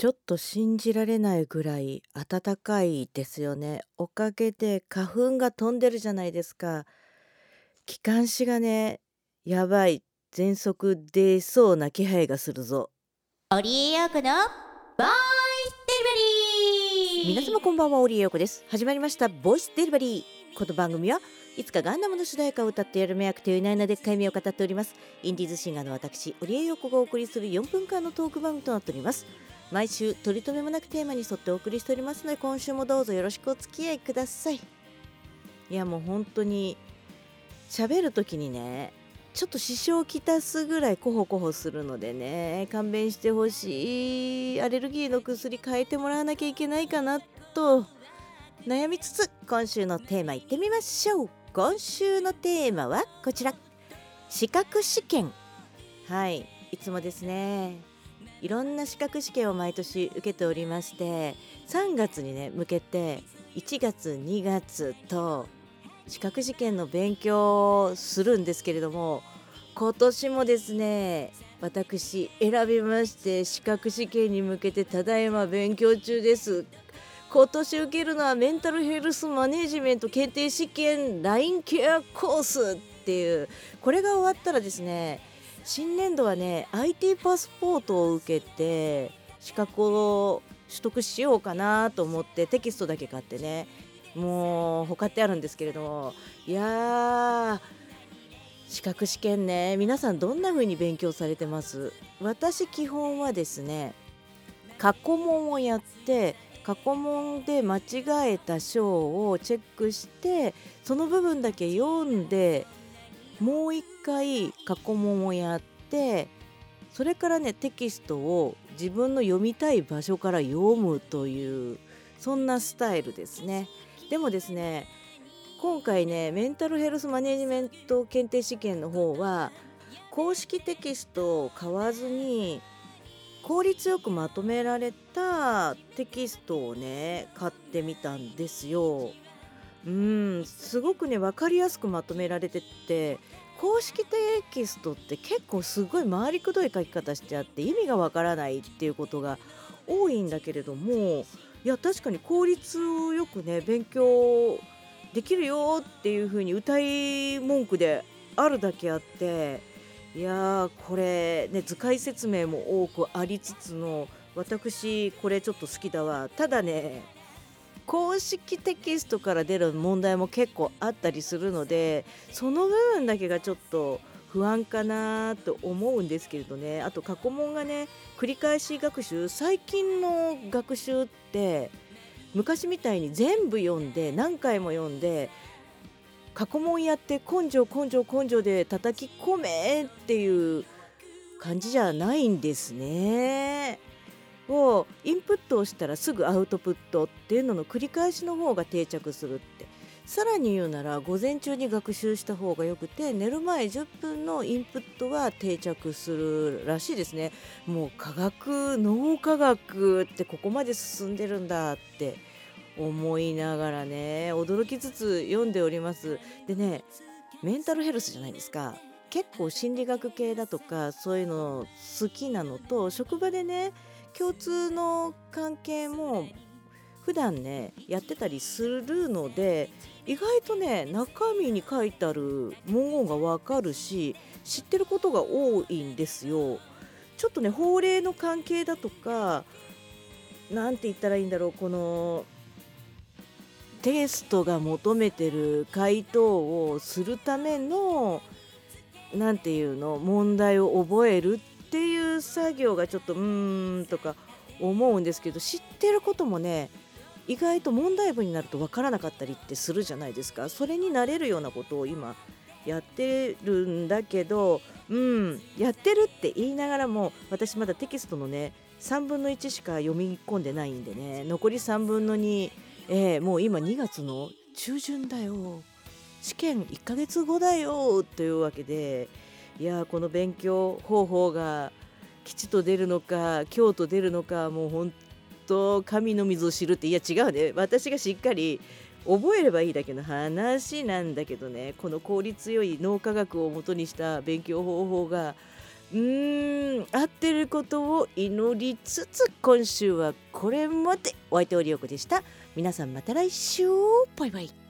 ちょっと信じられないぐらい暖かいですよね。おかげで花粉が飛んでるじゃないですか。気管支がね、やばい、喘息出そうな気配がするぞ。オリエヨーコのボイスデリバリー皆様こんばんは、オリエヨーコです。始まりました、ボイスデリバリー。この番組はいつかガンダムの主題歌を歌ってやる目役というないなでっかい目を語っております。インディーズシンガーの私、オリエヨーコがお送りする4分間のトーク番組となっております。毎週取り留めもなくテーマに沿ってお送りしておりますので今週もどうぞよろしくお付き合いください。いやもう本当に喋る時にねちょっと支障をきたすぐらいコホコホするのでね勘弁してほしい。アレルギーの薬変えてもらわなきゃいけないかなと悩みつつ今週のテーマいってみましょう。今週のテーマはこちら。資格試験。はいいつもですね。いろんな資格試験を毎年受けておりまして3月にね向けて1月2月と資格試験の勉強をするんですけれども今年もですね私選びまして資格試験に向けてただいま勉強中です。今年受けるのはメンタルヘルスマネジメント検定試験 LINE ケアコースっていうこれが終わったらですね新年度はね IT パスポートを受けて資格を取得しようかなと思ってテキストだけ買ってねもう他ってあるんですけれどもいや資格試験ね皆さんどんな風に勉強されてます？私基本はですね過去問をやって過去問で間違えた章をチェックしてその部分だけ読んでもう一回過去問をやってそれからねテキストを自分の読みたい場所から読むというそんなスタイルですね。でもですね今回ねメンタルヘルスマネジメント検定試験の方は公式テキストを買わずに効率よくまとめられたテキストをね買ってみたんですよ。うんすごくね分かりやすくまとめられてて公式テキストって結構すごい回りくどい書き方してあって意味がわからないっていうことが多いんだけれどもいや確かに効率よくね勉強できるよっていう風に歌い文句であるだけあっていやーこれね図解説明も多くありつつの私これちょっと好きだわ。ただね公式テキストから出る問題も結構あったりするのでその部分だけがちょっと不安かなと思うんですけれどねあと過去問がね繰り返し学習最近の学習って昔みたいに全部読んで何回も読んで過去問やって根性根性根性で叩き込めっていう感じじゃないんですね。をインプットをしたらすぐアウトプットっていうのの繰り返しの方が定着するって。さらに言うなら午前中に学習した方がよくて寝る前10分のインプットは定着するらしいですね。もう科学脳科学ってここまで進んでるんだって。思いながらね驚きつつ読んでおります。でねメンタルヘルスじゃないですか。結構心理学系だとかそういうの好きなのと職場でね共通の関係も普段ねやってたりするので意外とね中身に書いてある文言がわかるし知ってることが多いんですよ。ちょっとね法令の関係だとか何て言ったらいいんだろうこのテストが求めてる回答をするための何て言うの問題を覚えるっていう作業がちょっとうーんとか思うんですけど知ってることもね意外と問題文になると分からなかったりってするじゃないですか。それになれるようなことを今やってるんだけどうんやってるって言いながらも私まだテキストのね3分の1しか読み込んでないんでね残り3分の2、えー、もう今2月の中旬だよ。試験1ヶ月後だよというわけでいやこの勉強方法が吉と出るのか京と出るのかもう本当神の水を知るっていや違うね。私がしっかり覚えればいいだけの話なんだけどね。この効率よい脳科学をもとにした勉強方法がうーん合ってることを祈りつつ今週はこれまで。お相手おりよこでした。皆さんまた来週。バイバイ。